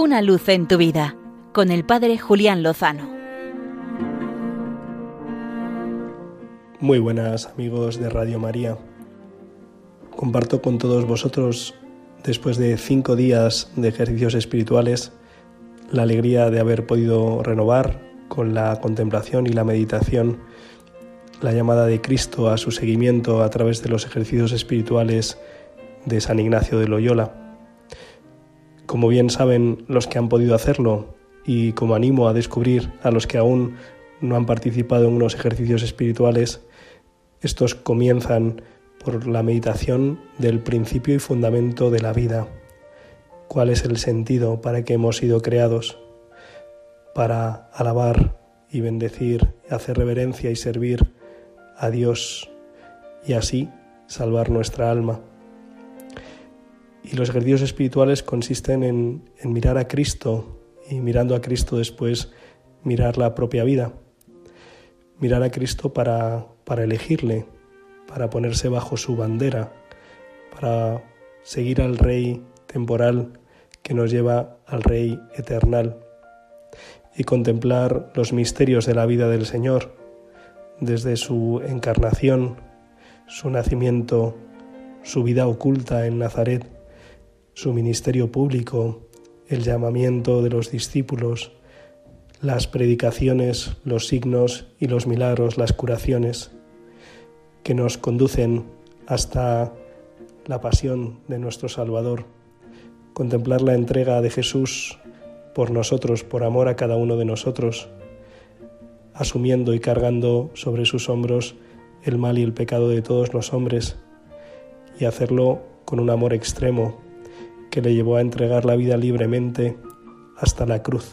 Una luz en tu vida con el Padre Julián Lozano. Muy buenas amigos de Radio María. Comparto con todos vosotros, después de cinco días de ejercicios espirituales, la alegría de haber podido renovar con la contemplación y la meditación la llamada de Cristo a su seguimiento a través de los ejercicios espirituales de San Ignacio de Loyola. Como bien saben los que han podido hacerlo y como animo a descubrir a los que aún no han participado en unos ejercicios espirituales, estos comienzan por la meditación del principio y fundamento de la vida. ¿Cuál es el sentido para que hemos sido creados? Para alabar y bendecir, hacer reverencia y servir a Dios y así salvar nuestra alma. Y los ejercicios espirituales consisten en, mirar a Cristo y mirando a Cristo después mirar la propia vida. Mirar a Cristo para, para elegirle, para ponerse bajo su bandera, para seguir al Rey temporal que nos lleva al Rey eternal y contemplar los misterios de la vida del Señor, desde su encarnación, su nacimiento, su vida oculta en Nazaret, su ministerio público, el llamamiento de los discípulos, las predicaciones, los signos y los milagros, las curaciones, que nos conducen hasta la pasión de nuestro Salvador, contemplar la entrega de Jesús por nosotros, por amor a cada uno de nosotros, asumiendo y cargando sobre sus hombros el mal y el pecado de todos los hombres, y hacerlo con un amor extremo, que le llevó a entregar la vida libremente hasta la cruz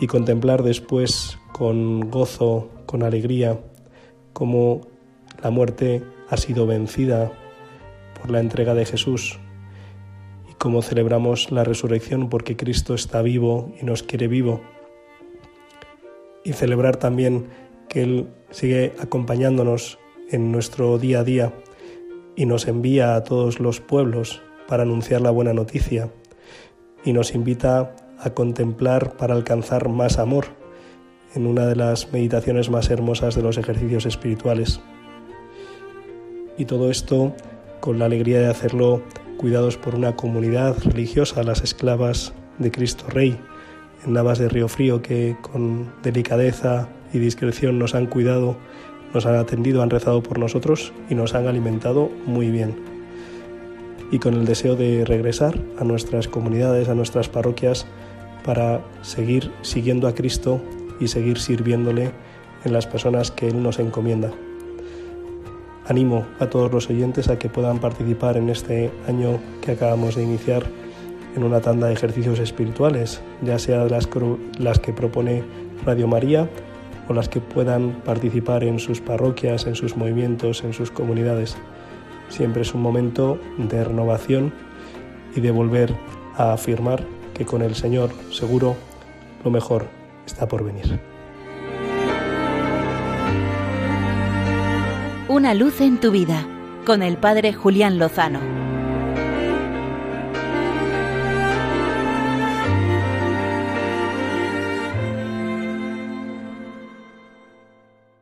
y contemplar después con gozo, con alegría, cómo la muerte ha sido vencida por la entrega de Jesús y cómo celebramos la resurrección porque Cristo está vivo y nos quiere vivo. Y celebrar también que Él sigue acompañándonos en nuestro día a día y nos envía a todos los pueblos para anunciar la buena noticia y nos invita a contemplar para alcanzar más amor en una de las meditaciones más hermosas de los ejercicios espirituales. Y todo esto con la alegría de hacerlo cuidados por una comunidad religiosa, las esclavas de Cristo Rey, en Navas de Río Frío, que con delicadeza y discreción nos han cuidado, nos han atendido, han rezado por nosotros y nos han alimentado muy bien y con el deseo de regresar a nuestras comunidades, a nuestras parroquias, para seguir siguiendo a Cristo y seguir sirviéndole en las personas que Él nos encomienda. Animo a todos los oyentes a que puedan participar en este año que acabamos de iniciar en una tanda de ejercicios espirituales, ya sea las, que propone Radio María o las que puedan participar en sus parroquias, en sus movimientos, en sus comunidades. Siempre es un momento de renovación y de volver a afirmar que con el Señor seguro lo mejor está por venir. Una luz en tu vida con el Padre Julián Lozano.